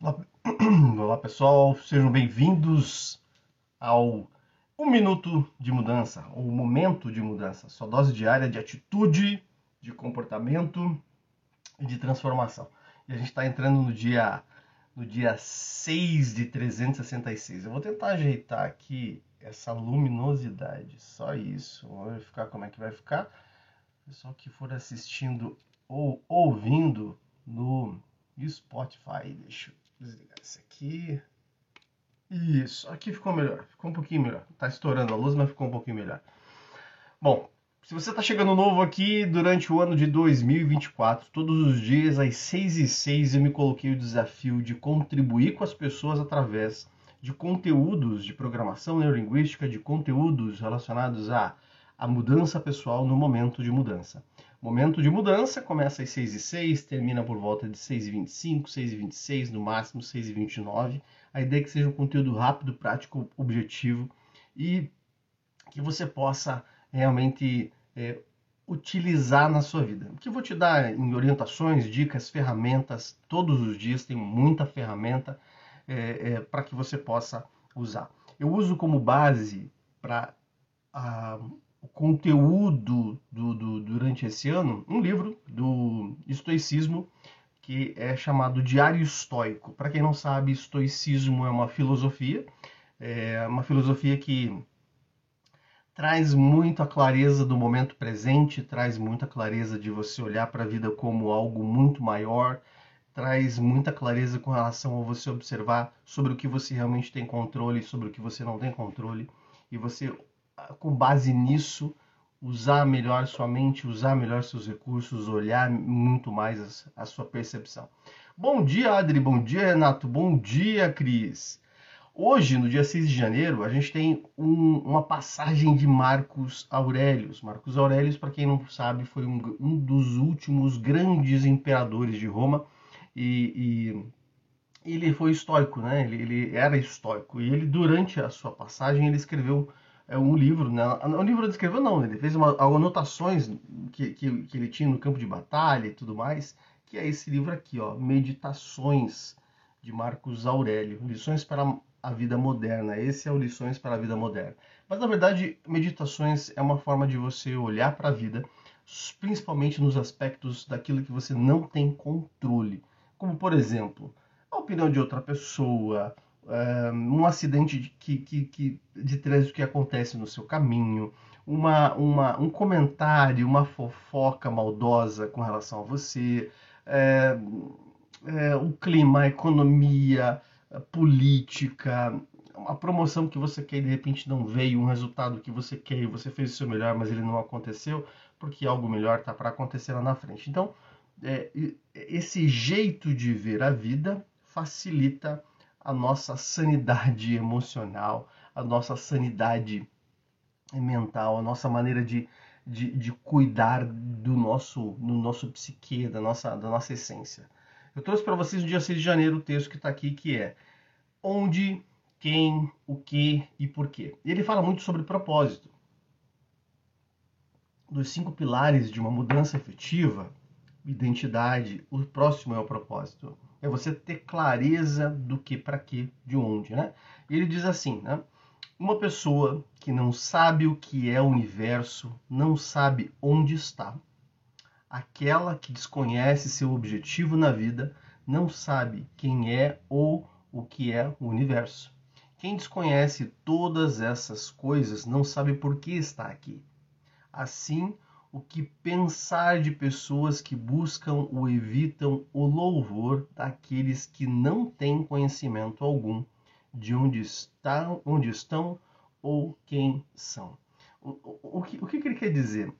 Olá, pessoal, sejam bem-vindos ao Um Minuto de Mudança, ou Momento de Mudança, sua dose diária de atitude, de comportamento e de transformação. E a gente está entrando no dia, no dia 6 de 366. Eu vou tentar ajeitar aqui essa luminosidade, só isso. Vamos verificar como é que vai ficar. Pessoal que for assistindo ou ouvindo no Spotify, deixa eu desligar isso aqui. Isso, aqui ficou melhor, ficou um pouquinho melhor. Tá estourando a luz, mas ficou um pouquinho melhor. Bom, se você está chegando novo aqui durante o ano de 2024, todos os dias às 6 e 6 eu me coloquei o desafio de contribuir com as pessoas através de conteúdos de programação neurolinguística, de conteúdos relacionados à, à mudança pessoal no momento de mudança. Momento de mudança começa às 6 e 6 termina por volta de 6 e 25 6 e 26 no máximo 6 e 29 A ideia é que seja um conteúdo rápido, prático, objetivo e que você possa realmente é, utilizar na sua vida. O que eu vou te dar em orientações, dicas, ferramentas, todos os dias tem muita ferramenta é, é, para que você possa usar. Eu uso como base para o conteúdo do, do, durante esse ano um livro do estoicismo que é chamado Diário Estoico. Para quem não sabe, estoicismo é uma filosofia, é uma filosofia que traz muita clareza do momento presente, traz muita clareza de você olhar para a vida como algo muito maior, traz muita clareza com relação a você observar sobre o que você realmente tem controle, sobre o que você não tem controle, e você com base nisso, usar melhor sua mente, usar melhor seus recursos, olhar muito mais a, sua percepção. Bom dia, Adri. Bom dia, Renato. Bom dia, Cris. Hoje, no dia 6 de janeiro, a gente tem um, uma passagem de Marcos Aurelius. Marcos Aurelius, para quem não sabe, foi um, um, dos últimos grandes imperadores de Roma e, e ele foi histórico, né? Ele, ele, era histórico e ele durante a sua passagem ele escreveu é um livro, né? O livro ele escreveu não, ele fez uma, anotações que, que, que, ele tinha no campo de batalha e tudo mais, que é esse livro aqui, ó, Meditações de Marcos Aurélio, Lições para a Vida Moderna. Esse é o Lições para a Vida Moderna. Mas na verdade, meditações é uma forma de você olhar para a vida, principalmente nos aspectos daquilo que você não tem controle, como por exemplo, a opinião de outra pessoa, um acidente que, que, que, de trânsito que acontece no seu caminho, uma, uma, um comentário, uma fofoca maldosa com relação a você, é, é, o clima, a economia, a política, a promoção que você quer e de repente não veio, um resultado que você quer e você fez o seu melhor, mas ele não aconteceu, porque algo melhor está para acontecer lá na frente. Então, é, esse jeito de ver a vida facilita a nossa sanidade emocional, a nossa sanidade mental, a nossa maneira de, de, de cuidar do nosso, do nosso psique, da nossa, da nossa essência. Eu trouxe para vocês no dia 6 de janeiro o texto que está aqui, que é Onde, Quem, o Que e Porquê. Ele fala muito sobre propósito. Dos cinco pilares de uma mudança efetiva, identidade, o próximo é o propósito é você ter clareza do que, para que, de onde, né? Ele diz assim, né? Uma pessoa que não sabe o que é o universo não sabe onde está. Aquela que desconhece seu objetivo na vida não sabe quem é ou o que é o universo. Quem desconhece todas essas coisas não sabe por que está aqui. Assim, o que pensar de pessoas que buscam ou evitam o louvor daqueles que não têm conhecimento algum de onde estão, onde estão ou quem são. O, o, o, que, o que ele quer dizer?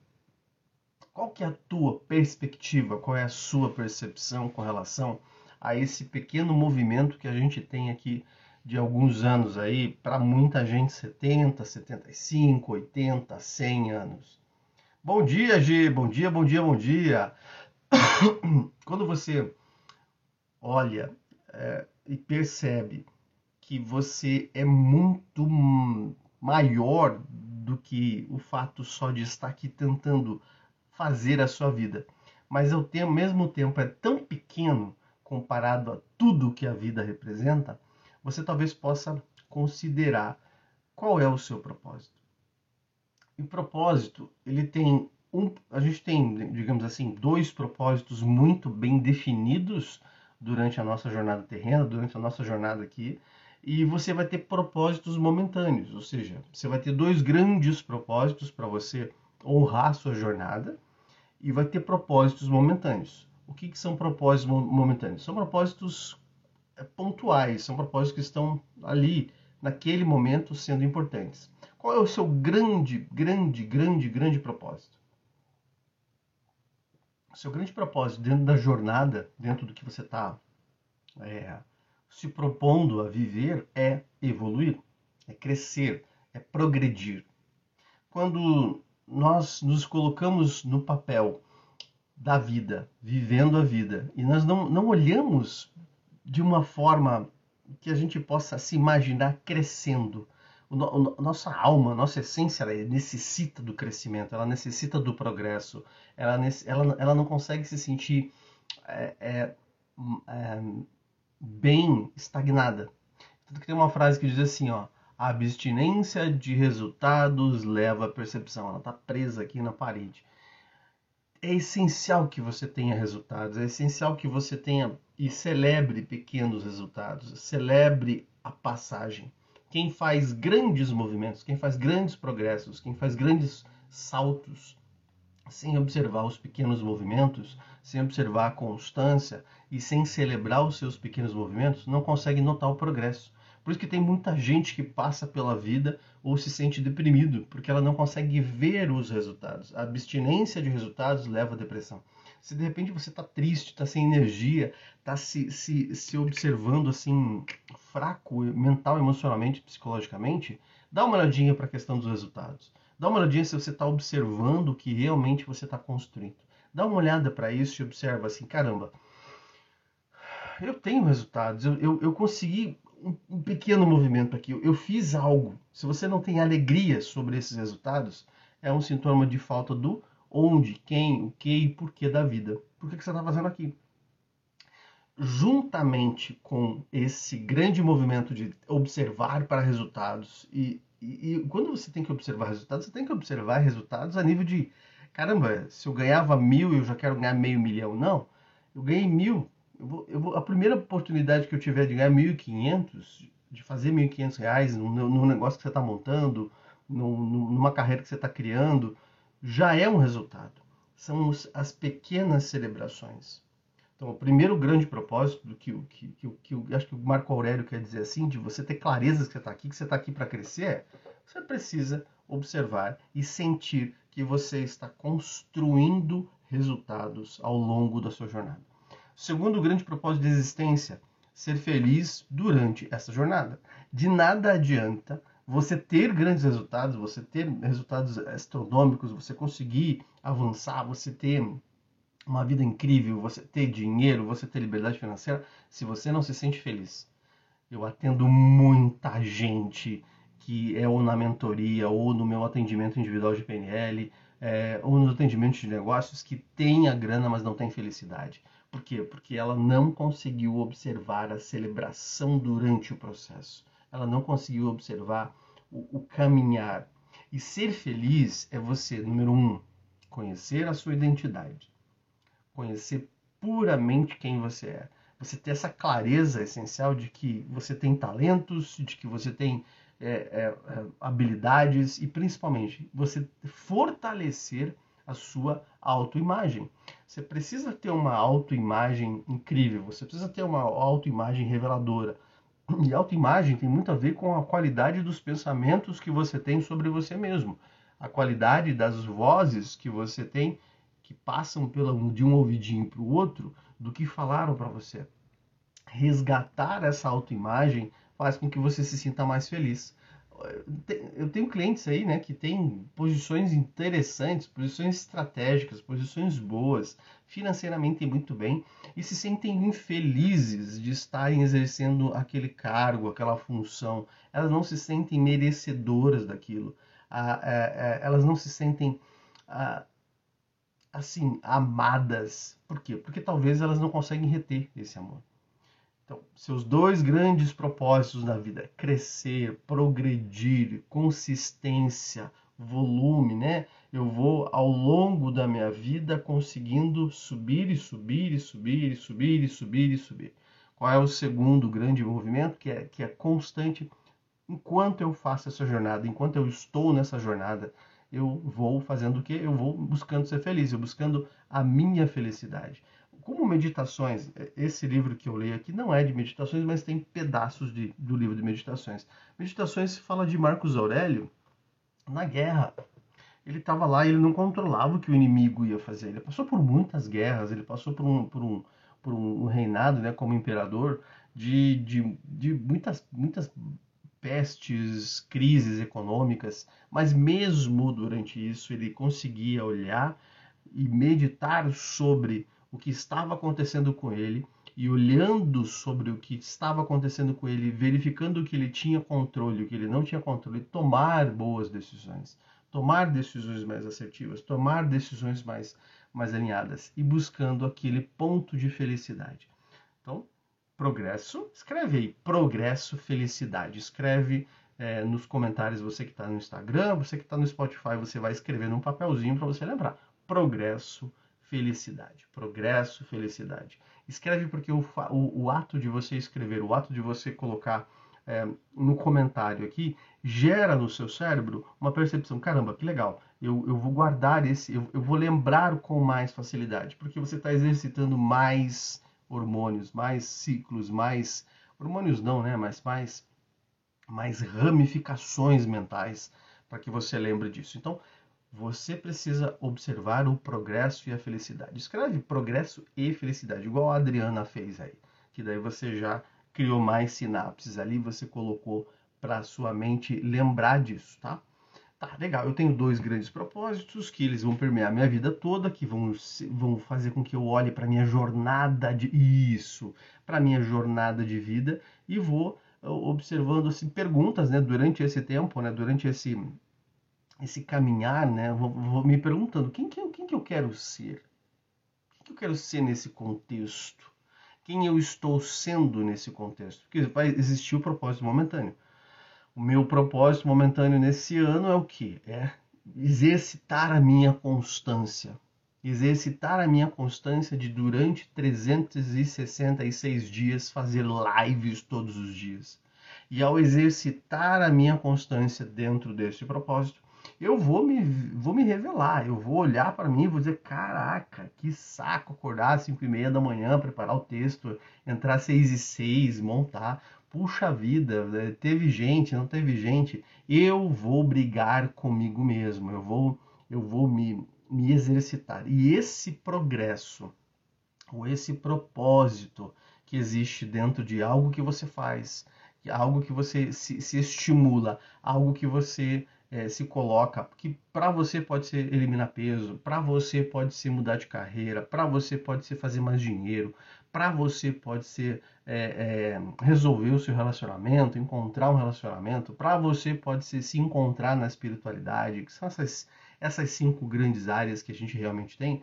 Qual que é a tua perspectiva, qual é a sua percepção com relação a esse pequeno movimento que a gente tem aqui de alguns anos aí, para muita gente 70, 75, 80, 100 anos. Bom dia, G. Bom dia, bom dia, bom dia. Quando você olha é, e percebe que você é muito maior do que o fato só de estar aqui tentando fazer a sua vida, mas ao mesmo tempo é tão pequeno comparado a tudo que a vida representa, você talvez possa considerar qual é o seu propósito. E propósito, ele tem um, a gente tem, digamos assim, dois propósitos muito bem definidos durante a nossa jornada terrena, durante a nossa jornada aqui, e você vai ter propósitos momentâneos, ou seja, você vai ter dois grandes propósitos para você honrar a sua jornada e vai ter propósitos momentâneos. O que, que são propósitos momentâneos? São propósitos é, pontuais, são propósitos que estão ali naquele momento sendo importantes. Qual é o seu grande, grande, grande, grande propósito? O seu grande propósito dentro da jornada, dentro do que você está é, se propondo a viver, é evoluir, é crescer, é progredir. Quando nós nos colocamos no papel da vida, vivendo a vida, e nós não, não olhamos de uma forma que a gente possa se imaginar crescendo. Nossa alma, nossa essência, ela necessita do crescimento, ela necessita do progresso, ela, ela, ela não consegue se sentir é, é, é, bem estagnada. Tanto que tem uma frase que diz assim, ó, a abstinência de resultados leva à percepção. Ela está presa aqui na parede. É essencial que você tenha resultados, é essencial que você tenha e celebre pequenos resultados, celebre a passagem. Quem faz grandes movimentos, quem faz grandes progressos, quem faz grandes saltos, sem observar os pequenos movimentos, sem observar a constância e sem celebrar os seus pequenos movimentos, não consegue notar o progresso. Por isso que tem muita gente que passa pela vida ou se sente deprimido, porque ela não consegue ver os resultados. A abstinência de resultados leva à depressão. Se de repente você está triste, está sem energia, está se, se, se observando assim fraco mental, emocionalmente, psicologicamente, dá uma olhadinha para a questão dos resultados. Dá uma olhadinha se você está observando o que realmente você está construindo. Dá uma olhada para isso e observa assim, caramba, eu tenho resultados, eu, eu, eu consegui um, um, pequeno movimento aqui, eu, eu fiz algo. Se você não tem alegria sobre esses resultados, é um sintoma de falta do onde, quem, o que e porquê da vida. Por que, que você está fazendo aqui? Juntamente com esse grande movimento de observar para resultados, e, e, e quando você tem que observar resultados, você tem que observar resultados a nível de caramba, se eu ganhava mil, eu já quero ganhar meio milhão. Não, eu ganhei mil, eu vou, eu vou, a primeira oportunidade que eu tiver de ganhar 1.500, de fazer 1.500 reais num, negócio que você está montando, num, numa carreira que você está criando, já é um resultado. São as pequenas celebrações. Então, o primeiro grande propósito do que, que, que, que, acho que o Marco Aurélio quer dizer assim, de você ter clareza que você está aqui, que você está aqui para crescer, você precisa observar e sentir que você está construindo resultados ao longo da sua jornada. Segundo grande propósito de existência, ser feliz durante essa jornada. De nada adianta você ter grandes resultados, você ter resultados astronômicos, você conseguir avançar, você ter uma vida incrível, você ter dinheiro, você ter liberdade financeira, se você não se sente feliz. Eu atendo muita gente que é ou na mentoria ou no meu atendimento individual de PNL é, ou nos atendimentos de negócios que tem a grana, mas não tem felicidade. Por quê? Porque ela não conseguiu observar a celebração durante o processo. Ela não conseguiu observar o, o caminhar. E ser feliz é você, número um, conhecer a sua identidade, conhecer puramente quem você é. Você ter essa clareza essencial de que você tem talentos, de que você tem é, é, é habilidades e principalmente você fortalecer a sua autoimagem. Você precisa ter uma autoimagem incrível, você precisa ter uma autoimagem reveladora. E autoimagem tem muito a ver com a qualidade dos pensamentos que você tem sobre você mesmo, a qualidade das vozes que você tem que passam pela, de um ouvidinho para o outro do que falaram para você. Resgatar essa autoimagem faz com que você se sinta mais feliz eu tenho clientes aí, né, que têm posições interessantes, posições estratégicas, posições boas, financeiramente muito bem e se sentem infelizes de estarem exercendo aquele cargo, aquela função. Elas não se sentem merecedoras daquilo. Elas não se sentem assim, amadas. Por quê? Porque talvez elas não conseguem reter esse amor. Então, seus dois grandes propósitos na vida: crescer, progredir, consistência, volume, né? Eu vou ao longo da minha vida conseguindo subir e subir e subir e subir e subir e subir. Qual é o segundo grande movimento que é que é constante enquanto eu faço essa jornada, enquanto eu estou nessa jornada, eu vou fazendo o quê? Eu vou buscando ser feliz, eu buscando a minha felicidade. Como meditações, esse livro que eu leio aqui não é de meditações, mas tem pedaços de, do livro de meditações. Meditações fala de Marcos Aurélio na guerra. Ele estava lá e ele não controlava o que o inimigo ia fazer. Ele passou por muitas guerras, ele passou por um, por um, por um reinado né, como imperador de, de, de muitas, muitas pestes, crises econômicas, mas mesmo durante isso ele conseguia olhar e meditar sobre o que estava acontecendo com ele e olhando sobre o que estava acontecendo com ele, verificando que ele tinha controle, o que ele não tinha controle, tomar boas decisões, tomar decisões mais assertivas, tomar decisões mais mais alinhadas e buscando aquele ponto de felicidade. Então, progresso, escreve aí, progresso, felicidade. Escreve é, nos comentários, você que está no Instagram, você que está no Spotify, você vai escrever num papelzinho para você lembrar. Progresso, felicidade. Progresso, felicidade. Escreve porque o, o, o ato de você escrever, o ato de você colocar é, no comentário aqui, gera no seu cérebro uma percepção: caramba, que legal, eu, eu vou guardar esse, eu, eu vou lembrar com mais facilidade, porque você está exercitando mais hormônios, mais ciclos, mais hormônios não, né? Mas mais mais ramificações mentais para que você lembre disso. Então, você precisa observar o progresso e a felicidade. Escreve progresso e felicidade, igual a Adriana fez aí, que daí você já criou mais sinapses ali, você colocou para sua mente lembrar disso, tá? Tá, legal. Eu tenho dois grandes propósitos que eles vão permear minha vida toda, que vão, vão fazer com que eu olhe para minha jornada de isso, para minha jornada de vida e vou uh, observando assim perguntas, né, durante esse tempo, né, durante esse esse caminhar, né, vou, vou me perguntando quem que, eu, quem que eu quero ser, quem que eu quero ser nesse contexto, quem eu estou sendo nesse contexto, porque vai existir o propósito momentâneo o meu propósito momentâneo nesse ano é o que? É exercitar a minha constância. Exercitar a minha constância de durante 366 dias fazer lives todos os dias. E ao exercitar a minha constância dentro desse propósito, eu vou me, vou me revelar, eu vou olhar para mim e vou dizer, caraca, que saco acordar às 5 e meia da manhã, preparar o texto, entrar às 6 e 6, montar puxa vida, né, teve gente, não teve gente, eu vou brigar comigo mesmo, eu vou, eu vou me, me exercitar. E esse progresso, ou esse propósito que existe dentro de algo que você faz, algo que você se, se estimula, algo que você é, se coloca, que para você pode ser eliminar peso, para você pode ser mudar de carreira, para você pode ser fazer mais dinheiro, para você pode ser é, é, resolver o seu relacionamento, encontrar um relacionamento, para você pode ser se encontrar na espiritualidade, que são essas, essas cinco grandes áreas que a gente realmente tem.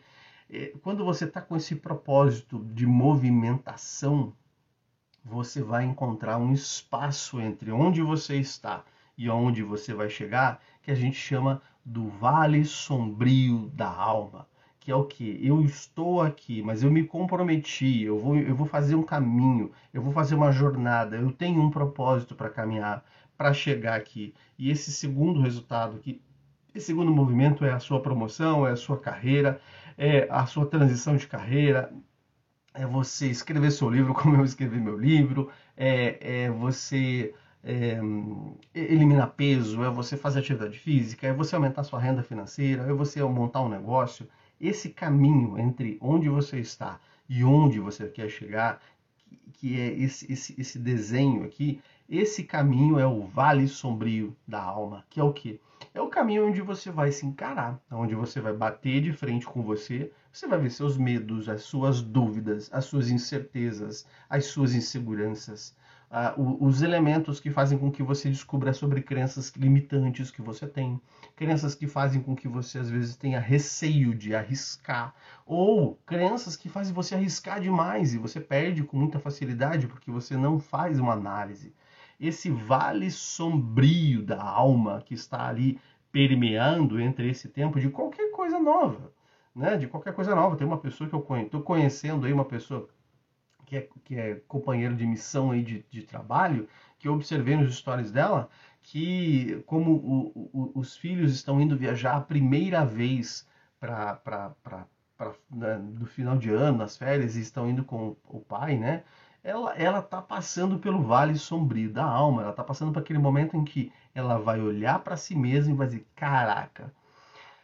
É, quando você está com esse propósito de movimentação, você vai encontrar um espaço entre onde você está e onde você vai chegar, que a gente chama do vale sombrio da alma que é o que? Eu estou aqui, mas eu me comprometi, eu vou, eu vou fazer um caminho, eu vou fazer uma jornada, eu tenho um propósito para caminhar, para chegar aqui. E esse segundo resultado, que esse segundo movimento é a sua promoção, é a sua carreira, é a sua transição de carreira, é você escrever seu livro como eu escrevi meu livro, é, é você é, eliminar peso, é você fazer atividade física, é você aumentar sua renda financeira, é você montar um negócio, esse caminho entre onde você está e onde você quer chegar, que é esse, esse, esse desenho aqui, esse caminho é o vale sombrio da alma, que é o que? É o caminho onde você vai se encarar, onde você vai bater de frente com você, você vai ver seus medos, as suas dúvidas, as suas incertezas, as suas inseguranças. Uh, os elementos que fazem com que você descubra sobre crenças limitantes que você tem, crenças que fazem com que você às vezes tenha receio de arriscar, ou crenças que fazem você arriscar demais e você perde com muita facilidade porque você não faz uma análise. Esse vale sombrio da alma que está ali permeando entre esse tempo de qualquer coisa nova, né? De qualquer coisa nova. Tem uma pessoa que eu conheço, estou conhecendo aí uma pessoa que é, que é companheiro de missão aí de, de trabalho, que eu observei nos stories dela, que como o, o, os filhos estão indo viajar a primeira vez para né, no final de ano, nas férias, e estão indo com o pai, né? Ela, ela tá passando pelo vale sombrio da alma, ela tá passando por aquele momento em que ela vai olhar para si mesma e vai dizer: caraca,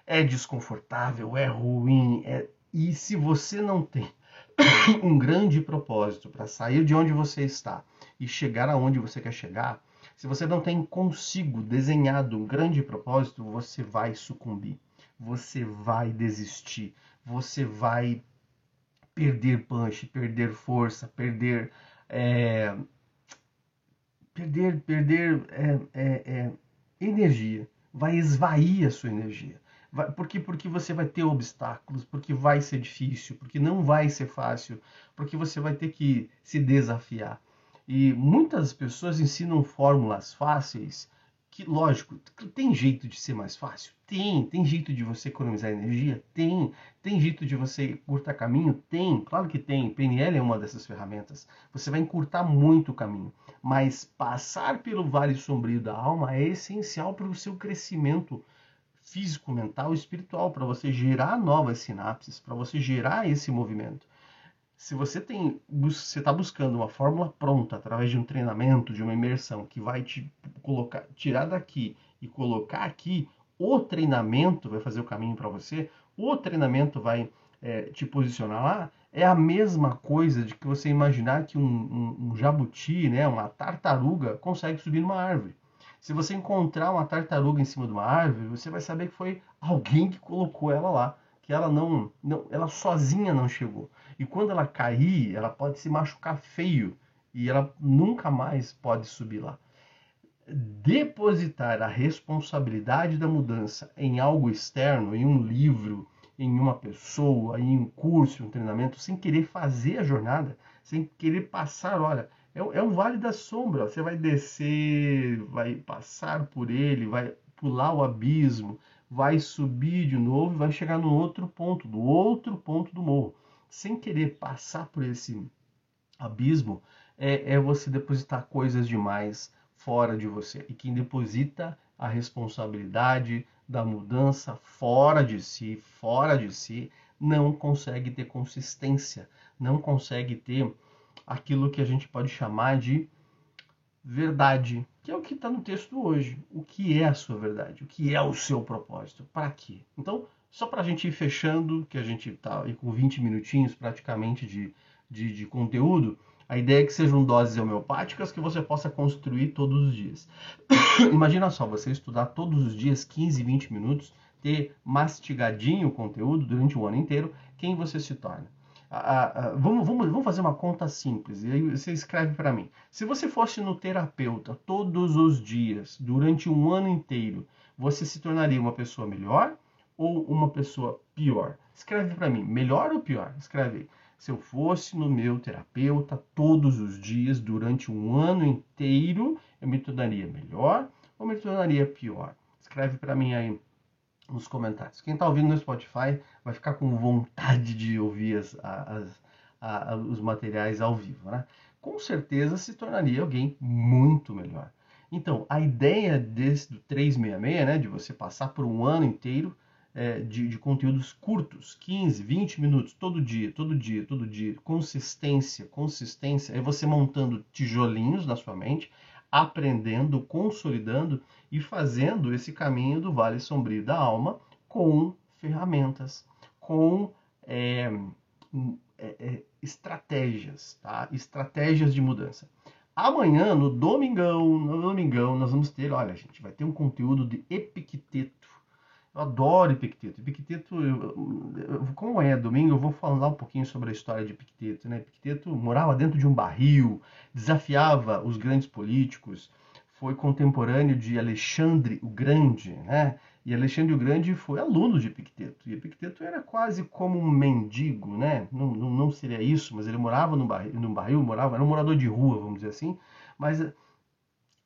é desconfortável, é ruim, é... e se você não tem um grande propósito para sair de onde você está e chegar aonde você quer chegar, se você não tem consigo desenhado um grande propósito, você vai sucumbir, você vai desistir, você vai perder punch, perder força, perder é, perder perder é, é, é energia, vai esvair a sua energia. Vai, porque, porque você vai ter obstáculos, porque vai ser difícil, porque não vai ser fácil, porque você vai ter que se desafiar. E muitas pessoas ensinam fórmulas fáceis que, lógico, tem jeito de ser mais fácil? Tem. Tem jeito de você economizar energia? Tem. Tem jeito de você encurtar caminho? Tem. Claro que tem. PNL é uma dessas ferramentas. Você vai encurtar muito o caminho. Mas passar pelo vale sombrio da alma é essencial para o seu crescimento físico, mental e espiritual, para você gerar novas sinapses, para você gerar esse movimento. Se você tem, você está buscando uma fórmula pronta através de um treinamento, de uma imersão que vai te colocar, tirar daqui e colocar aqui, o treinamento vai fazer o caminho para você, o treinamento vai é, te posicionar lá, é a mesma coisa de que você imaginar que um, um, um jabuti, né, uma tartaruga, consegue subir numa árvore. Se você encontrar uma tartaruga em cima de uma árvore, você vai saber que foi alguém que colocou ela lá, que ela não, não ela sozinha não chegou. E quando ela cair, ela pode se machucar feio e ela nunca mais pode subir lá. Depositar a responsabilidade da mudança em algo externo, em um livro, em uma pessoa, em um curso, um treinamento, sem querer fazer a jornada, sem querer passar, olha, é, é um vale da sombra. Você vai descer, vai passar por ele, vai pular o abismo, vai subir de novo e vai chegar no outro ponto, do outro ponto do morro. Sem querer passar por esse abismo, é, é você depositar coisas demais fora de você. E quem deposita a responsabilidade da mudança fora de si, fora de si, não consegue ter consistência, não consegue ter aquilo que a gente pode chamar de verdade, que é o que está no texto hoje. O que é a sua verdade? O que é o seu propósito? Para quê? Então, só para a gente ir fechando, que a gente está com 20 minutinhos praticamente de, de, de, conteúdo, a ideia é que sejam doses homeopáticas que você possa construir todos os dias. Imagina só, você estudar todos os dias 15, 20 minutos, ter mastigadinho o conteúdo durante o ano inteiro, quem você se torna? Vamos, vamos, vamos fazer uma conta simples. E aí você escreve para mim. Se você fosse no terapeuta todos os dias, durante um ano inteiro, você se tornaria uma pessoa melhor ou uma pessoa pior? Escreve para mim, melhor ou pior? Escreve aí. Se eu fosse no meu terapeuta todos os dias, durante um ano inteiro, eu me tornaria melhor ou me tornaria pior? Escreve para mim aí nos comentários. Quem está ouvindo no Spotify vai ficar com vontade de ouvir as, as, os materiais ao vivo, né? Com certeza se tornaria alguém muito melhor. Então, a ideia desse do 366, né, de você passar por um ano inteiro é, de, de, conteúdos curtos, 15, 20 minutos, todo dia, todo dia, todo dia, consistência, consistência, é você montando tijolinhos na sua mente, aprendendo, consolidando e fazendo esse caminho do Vale Sombrio da Alma com ferramentas, com é, é, é, estratégias, tá? Estratégias de mudança. Amanhã, no domingão, no domingão, nós vamos ter, olha, gente, vai ter um conteúdo de Epicteto. Eu adoro Epicteto. Epicteto, eu, eu, como é domingo, eu vou falar um pouquinho sobre a história de Epicteto. Né? Epicteto morava dentro de um barril, desafiava os grandes políticos, foi contemporâneo de Alexandre o Grande, né? E Alexandre o Grande foi aluno de Epicteto. E Epicteto era quase como um mendigo, né? Não, não, não seria isso, mas ele morava num barril, num barril, morava, era um morador de rua, vamos dizer assim, mas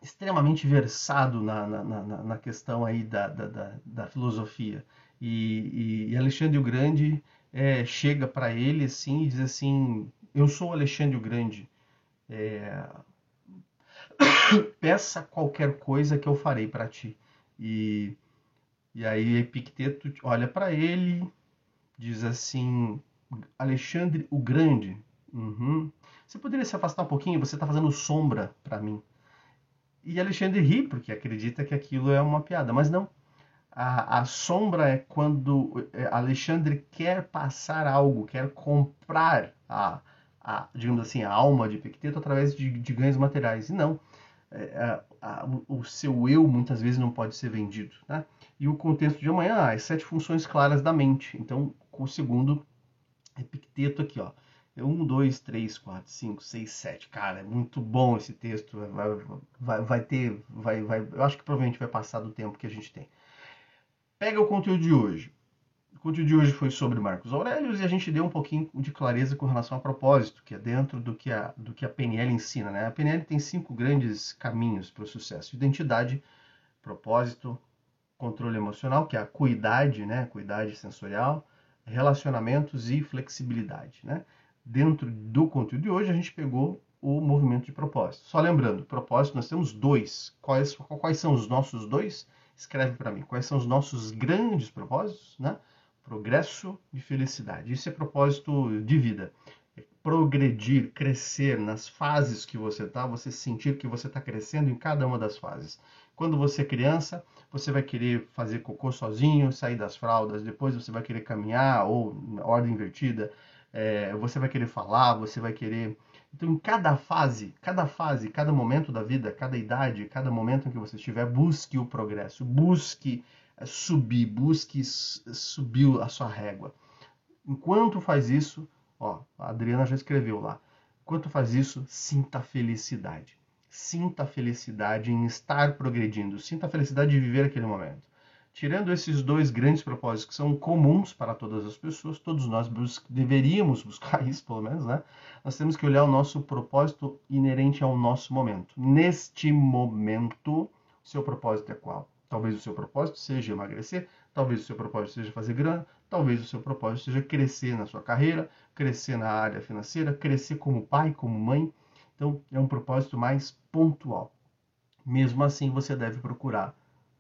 extremamente versado na, na, na, na questão aí da, da, da, da filosofia. E, e, Alexandre o Grande é, chega para ele assim e diz assim: Eu sou Alexandre o Grande. É... Peça qualquer coisa que eu farei para ti. E, e aí Epicteto olha para ele, diz assim: Alexandre o Grande. Uhum. Você poderia se afastar um pouquinho? Você está fazendo sombra para mim. E Alexandre ri, porque acredita que aquilo é uma piada, mas não. A, a sombra é quando é, Alexandre quer passar algo, quer comprar a, a digamos assim, a alma de Epicteto através de, de ganhos materiais. E não. É, a, o, o, seu eu muitas vezes não pode ser vendido. Né? E o contexto de amanhã, as sete funções claras da mente. Então, o segundo Epicteto aqui, ó. 1, 2, 3, 4, 5, 6, 7. Cara, é muito bom esse texto. Vai, vai, vai ter. Vai, vai, eu acho que provavelmente vai passar do tempo que a gente tem. Pega o conteúdo de hoje. O conteúdo de hoje foi sobre Marcos Aurelius e a gente deu um pouquinho de clareza com relação a propósito, que é dentro do que a, do que a PNL ensina. Né? A PNL tem cinco grandes caminhos para o sucesso: identidade, propósito, controle emocional, que é a cuidade, né? cuidade sensorial, relacionamentos e flexibilidade. Né? Dentro do conteúdo de hoje, a gente pegou o movimento de propósito. Só lembrando, propósito nós temos dois. Quais, quais são os nossos dois? Escreve para mim. Quais são os nossos grandes propósitos? Né? Progresso e felicidade. Isso é propósito de vida. É progredir, crescer nas fases que você está, você sentir que você está crescendo em cada uma das fases. Quando você é criança, você vai querer fazer cocô sozinho, sair das fraldas, depois você vai querer caminhar ou ordem invertida é, você vai querer falar, você vai querer. Então, em cada fase, cada fase, cada momento da vida, cada idade, cada momento em que você estiver, busque o progresso, busque é, subir, busque subir a sua régua. Enquanto faz isso, ó, a Adriana já escreveu lá. Enquanto faz isso, sinta felicidade. Sinta felicidade em estar progredindo, sinta felicidade de viver aquele momento. Tirando esses dois grandes propósitos que são comuns para todas as pessoas, todos nós bus deveríamos buscar isso, pelo menos, né? Nós temos que olhar o nosso propósito inerente ao nosso momento. Neste momento, seu propósito é qual? Talvez o seu propósito seja emagrecer, talvez o seu propósito seja fazer grana, talvez o seu propósito seja crescer na sua carreira, crescer na área financeira, crescer como pai, como mãe. Então, é um propósito mais pontual. Mesmo assim, você deve procurar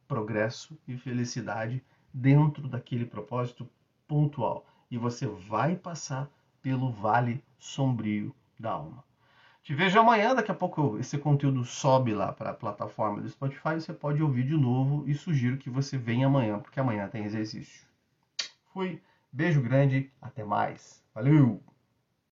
progresso e felicidade dentro daquele propósito pontual. E você vai passar pelo vale sombrio da alma. Te vejo amanhã, daqui a pouco esse conteúdo sobe lá para a plataforma do Spotify, você pode ouvir de novo e sugiro que você venha amanhã, porque amanhã tem exercício. Fui, beijo grande, até mais. Valeu!